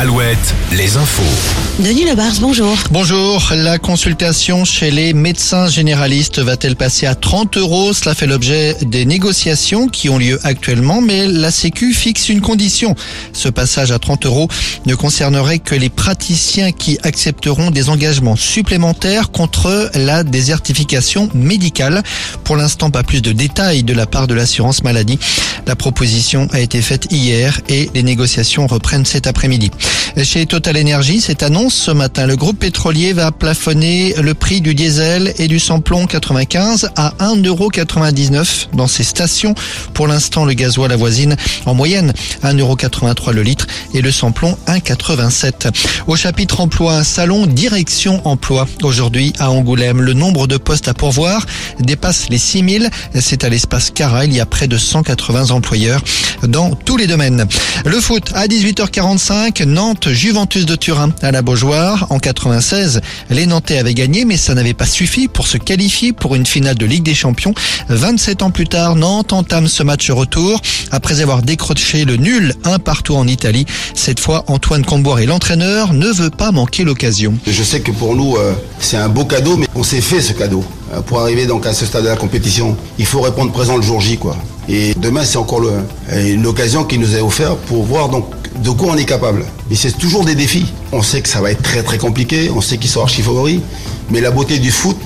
Alouette, les infos. Denis Lebars, bonjour. Bonjour, la consultation chez les médecins généralistes va-t-elle passer à 30 euros? Cela fait l'objet des négociations qui ont lieu actuellement, mais la Sécu fixe une condition. Ce passage à 30 euros ne concernerait que les praticiens qui accepteront des engagements supplémentaires contre la désertification médicale. Pour l'instant, pas plus de détails de la part de l'assurance maladie. La proposition a été faite hier et les négociations reprennent cet après-midi. Chez Total Energy, cette annonce ce matin, le groupe pétrolier va plafonner le prix du diesel et du samplon 95 à 1,99€ dans ses stations. Pour l'instant, le gasoil avoisine en moyenne 1,83€ le litre et le samplon 1,87. Au chapitre emploi, salon direction emploi. Aujourd'hui à Angoulême, le nombre de postes à pourvoir dépasse les 6000. C'est à l'espace Cara. Il y a près de 180 employeurs dans tous les domaines. Le foot à 18h45, Nantes, Juventus de Turin à la Beaujoire. En 96, les Nantais avaient gagné, mais ça n'avait pas suffi pour se qualifier pour une finale de Ligue des Champions. 27 ans plus tard, Nantes entame ce match retour après avoir décroché le nul un partout en Italie. Cette fois, Antoine Comboire et l'entraîneur ne veut pas manquer l'occasion. Je sais que pour nous, euh, c'est un beau cadeau, mais on s'est fait ce cadeau. Euh, Pour arriver donc à ce stade de la compétition, il faut répondre présent le jour J, quoi. Et demain, c'est encore le- une occasion qui nous est offerte pour voir donc de quoi on est capable? Mais c'est toujours des défis. On sait que ça va être très très compliqué, on sait qu'ils sont archi favoris, mais la beauté du foot,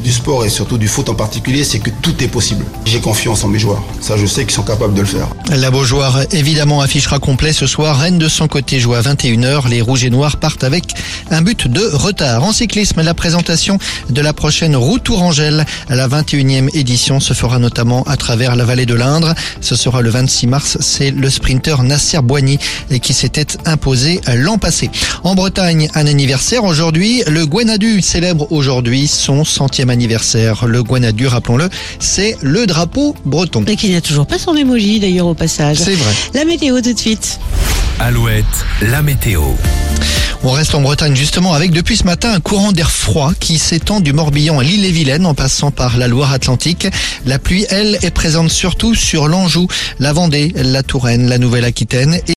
du sport et surtout du foot en particulier, c'est que tout est possible. J'ai confiance en mes joueurs. Ça, je sais qu'ils sont capables de le faire. La Beaujoire, évidemment, affichera complet ce soir. Rennes de son côté joue à 21h. Les Rouges et Noirs partent avec un but de retard. En cyclisme, la présentation de la prochaine Route Tourangelle. La 21e édition se fera notamment à travers la vallée de l'Indre. Ce sera le 26 mars. C'est le sprinter Nasser Boigny qui s'était imposé l'an passé. En Bretagne, un anniversaire aujourd'hui. Le Gwenadu célèbre aujourd'hui son centième anniversaire. Le Gwenadu, rappelons-le, c'est le drapeau breton. Et qu'il n'y a toujours pas son émoji d'ailleurs au passage. C'est vrai. La météo tout de suite. Alouette, la météo. On reste en Bretagne justement avec depuis ce matin un courant d'air froid qui s'étend du Morbihan à l'île-et-Vilaine en passant par la Loire-Atlantique. La pluie, elle, est présente surtout sur l'Anjou, la Vendée, la Touraine, la Nouvelle-Aquitaine.